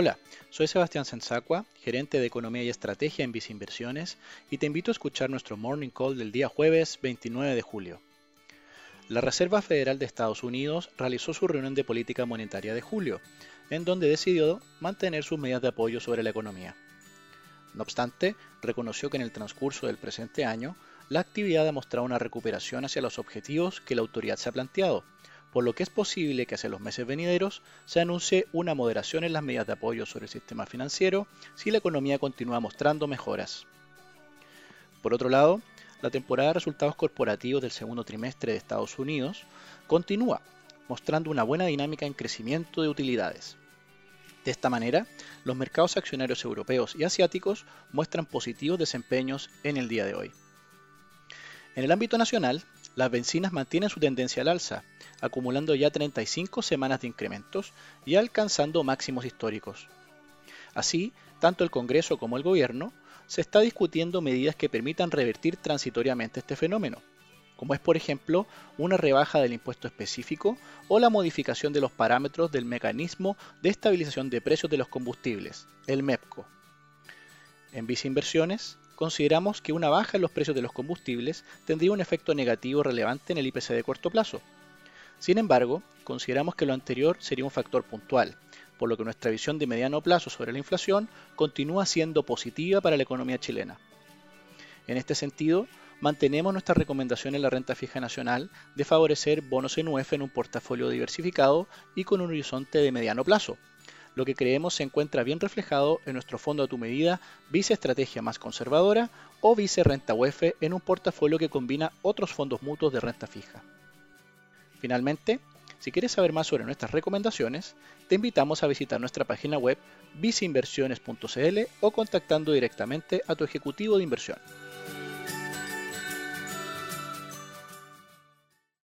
Hola, soy Sebastián Sensacua, gerente de Economía y Estrategia en Vice Inversiones, y te invito a escuchar nuestro Morning Call del día jueves 29 de julio. La Reserva Federal de Estados Unidos realizó su reunión de política monetaria de julio, en donde decidió mantener sus medidas de apoyo sobre la economía. No obstante, reconoció que en el transcurso del presente año, la actividad ha mostrado una recuperación hacia los objetivos que la autoridad se ha planteado, por lo que es posible que hacia los meses venideros se anuncie una moderación en las medidas de apoyo sobre el sistema financiero si la economía continúa mostrando mejoras. Por otro lado, la temporada de resultados corporativos del segundo trimestre de Estados Unidos continúa, mostrando una buena dinámica en crecimiento de utilidades. De esta manera, los mercados accionarios europeos y asiáticos muestran positivos desempeños en el día de hoy. En el ámbito nacional, las bencinas mantienen su tendencia al alza, acumulando ya 35 semanas de incrementos y alcanzando máximos históricos. Así, tanto el Congreso como el Gobierno se está discutiendo medidas que permitan revertir transitoriamente este fenómeno, como es por ejemplo una rebaja del impuesto específico o la modificación de los parámetros del mecanismo de estabilización de precios de los combustibles, el MEPCO. En viceinversiones, consideramos que una baja en los precios de los combustibles tendría un efecto negativo relevante en el IPC de corto plazo. Sin embargo, consideramos que lo anterior sería un factor puntual, por lo que nuestra visión de mediano plazo sobre la inflación continúa siendo positiva para la economía chilena. En este sentido, mantenemos nuestra recomendación en la renta fija nacional de favorecer bonos en UF en un portafolio diversificado y con un horizonte de mediano plazo, lo que creemos se encuentra bien reflejado en nuestro fondo a tu medida Vice Estrategia más conservadora o Vice Renta UEF en un portafolio que combina otros fondos mutuos de renta fija. Finalmente, si quieres saber más sobre nuestras recomendaciones, te invitamos a visitar nuestra página web viceinversiones.cl o contactando directamente a tu ejecutivo de inversión.